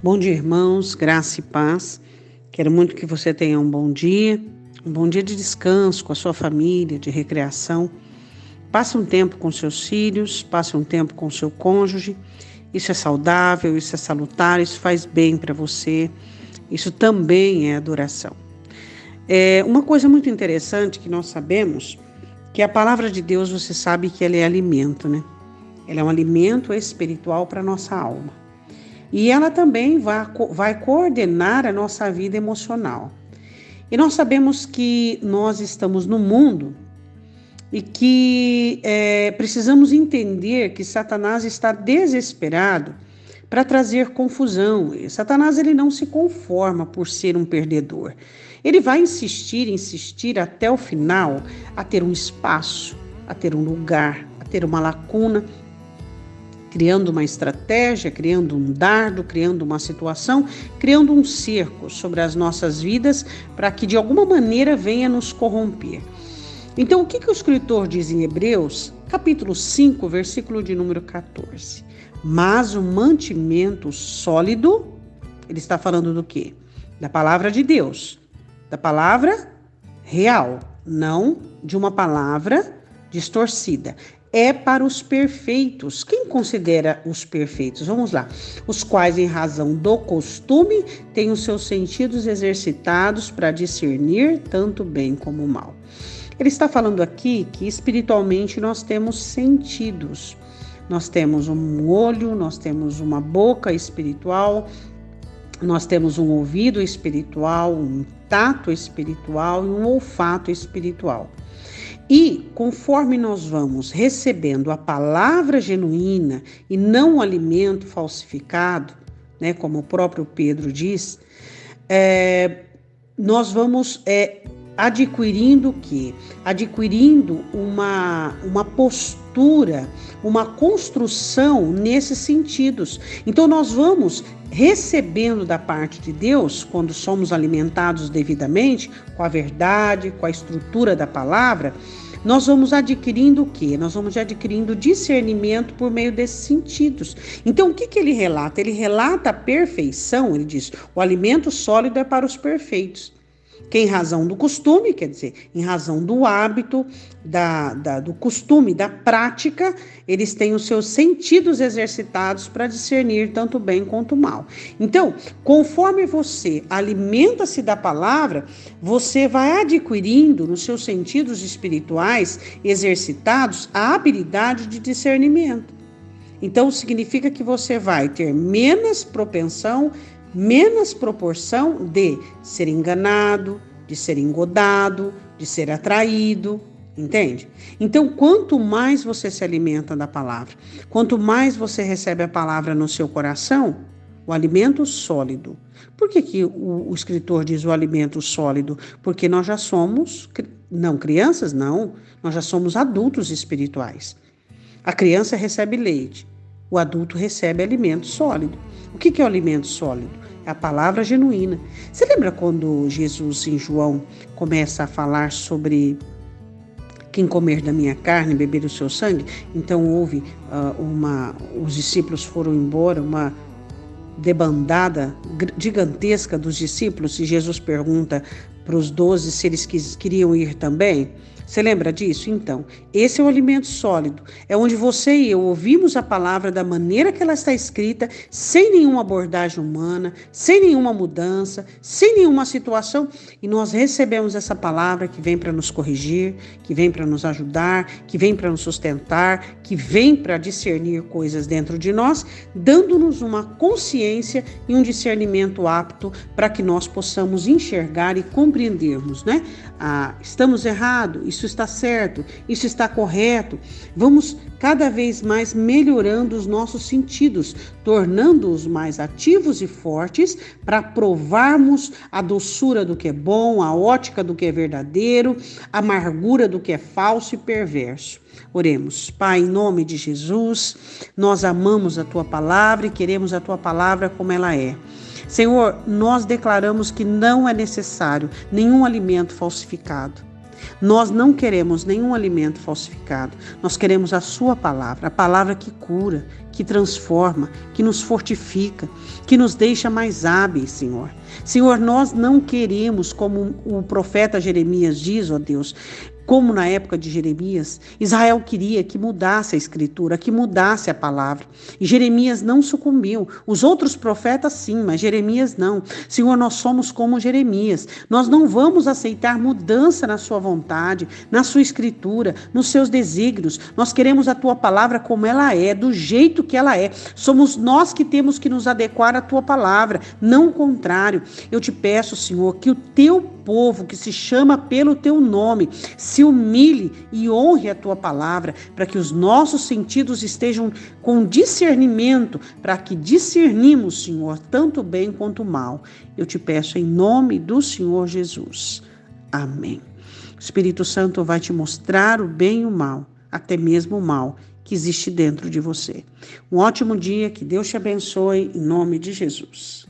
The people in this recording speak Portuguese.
Bom dia, irmãos, graça e paz. Quero muito que você tenha um bom dia, um bom dia de descanso com a sua família, de recreação. Passe um tempo com seus filhos, passe um tempo com seu cônjuge. Isso é saudável, isso é salutar, isso faz bem para você. Isso também é adoração. É uma coisa muito interessante que nós sabemos que a palavra de Deus, você sabe que ela é alimento, né? Ela é um alimento espiritual para nossa alma. E ela também vai, vai coordenar a nossa vida emocional. E nós sabemos que nós estamos no mundo e que é, precisamos entender que Satanás está desesperado para trazer confusão. E Satanás ele não se conforma por ser um perdedor. Ele vai insistir, insistir até o final a ter um espaço, a ter um lugar, a ter uma lacuna criando uma estratégia, criando um dardo, criando uma situação, criando um cerco sobre as nossas vidas para que de alguma maneira venha nos corromper. Então, o que, que o escritor diz em Hebreus, capítulo 5, versículo de número 14? Mas o mantimento sólido, ele está falando do quê? Da palavra de Deus, da palavra real, não de uma palavra distorcida é para os perfeitos. Quem considera os perfeitos? Vamos lá. Os quais, em razão do costume, têm os seus sentidos exercitados para discernir tanto bem como mal. Ele está falando aqui que espiritualmente nós temos sentidos. Nós temos um olho, nós temos uma boca espiritual, nós temos um ouvido espiritual, um tato espiritual e um olfato espiritual. E conforme nós vamos recebendo a palavra genuína e não o alimento falsificado, né, como o próprio Pedro diz, é, nós vamos é, adquirindo o quê? Adquirindo uma, uma postura, uma construção nesses sentidos. Então nós vamos recebendo da parte de Deus, quando somos alimentados devidamente com a verdade, com a estrutura da palavra, nós vamos adquirindo o quê? Nós vamos adquirindo discernimento por meio desses sentidos. Então, o que, que ele relata? Ele relata a perfeição, ele diz: o alimento sólido é para os perfeitos que em razão do costume, quer dizer, em razão do hábito, da, da, do costume, da prática, eles têm os seus sentidos exercitados para discernir tanto bem quanto mal. Então, conforme você alimenta-se da palavra, você vai adquirindo nos seus sentidos espirituais exercitados a habilidade de discernimento. Então, significa que você vai ter menos propensão menos proporção de ser enganado, de ser engodado, de ser atraído, entende? Então, quanto mais você se alimenta da palavra, quanto mais você recebe a palavra no seu coração, o alimento sólido. Por que, que o, o escritor diz o alimento sólido? Porque nós já somos, não crianças, não, nós já somos adultos espirituais. A criança recebe leite, o adulto recebe alimento sólido. O que é o alimento sólido? É a palavra genuína. Você lembra quando Jesus em João começa a falar sobre quem comer da minha carne, beber do seu sangue? Então houve uh, uma, os discípulos foram embora, uma debandada gigantesca dos discípulos e Jesus pergunta para os doze se eles queriam ir também. Você lembra disso? Então, esse é o alimento sólido. É onde você e eu ouvimos a palavra da maneira que ela está escrita, sem nenhuma abordagem humana, sem nenhuma mudança, sem nenhuma situação, e nós recebemos essa palavra que vem para nos corrigir, que vem para nos ajudar, que vem para nos sustentar, que vem para discernir coisas dentro de nós, dando-nos uma consciência e um discernimento apto para que nós possamos enxergar e compreendermos, né? Ah, estamos errados, isso está certo, isso está correto. Vamos cada vez mais melhorando os nossos sentidos, tornando-os mais ativos e fortes para provarmos a doçura do que é bom, a ótica do que é verdadeiro, a amargura do que é falso e perverso. Oremos. Pai, em nome de Jesus, nós amamos a tua palavra e queremos a tua palavra como ela é. Senhor, nós declaramos que não é necessário nenhum alimento falsificado. Nós não queremos nenhum alimento falsificado. Nós queremos a Sua palavra, a palavra que cura, que transforma, que nos fortifica, que nos deixa mais hábeis, Senhor. Senhor, nós não queremos, como o profeta Jeremias diz, ó Deus, como na época de Jeremias, Israel queria que mudasse a escritura, que mudasse a palavra. E Jeremias não sucumbiu. Os outros profetas sim, mas Jeremias não. Senhor, nós somos como Jeremias. Nós não vamos aceitar mudança na sua vontade, na sua escritura, nos seus desígnios. Nós queremos a tua palavra como ela é, do jeito que ela é. Somos nós que temos que nos adequar à tua palavra, não o contrário. Eu te peço, Senhor, que o teu povo que se chama pelo teu nome se humilhe e honre a tua palavra, para que os nossos sentidos estejam com discernimento, para que discernimos, Senhor, tanto bem quanto mal. Eu te peço em nome do Senhor Jesus. Amém. O Espírito Santo vai te mostrar o bem e o mal, até mesmo o mal que existe dentro de você. Um ótimo dia, que Deus te abençoe, em nome de Jesus.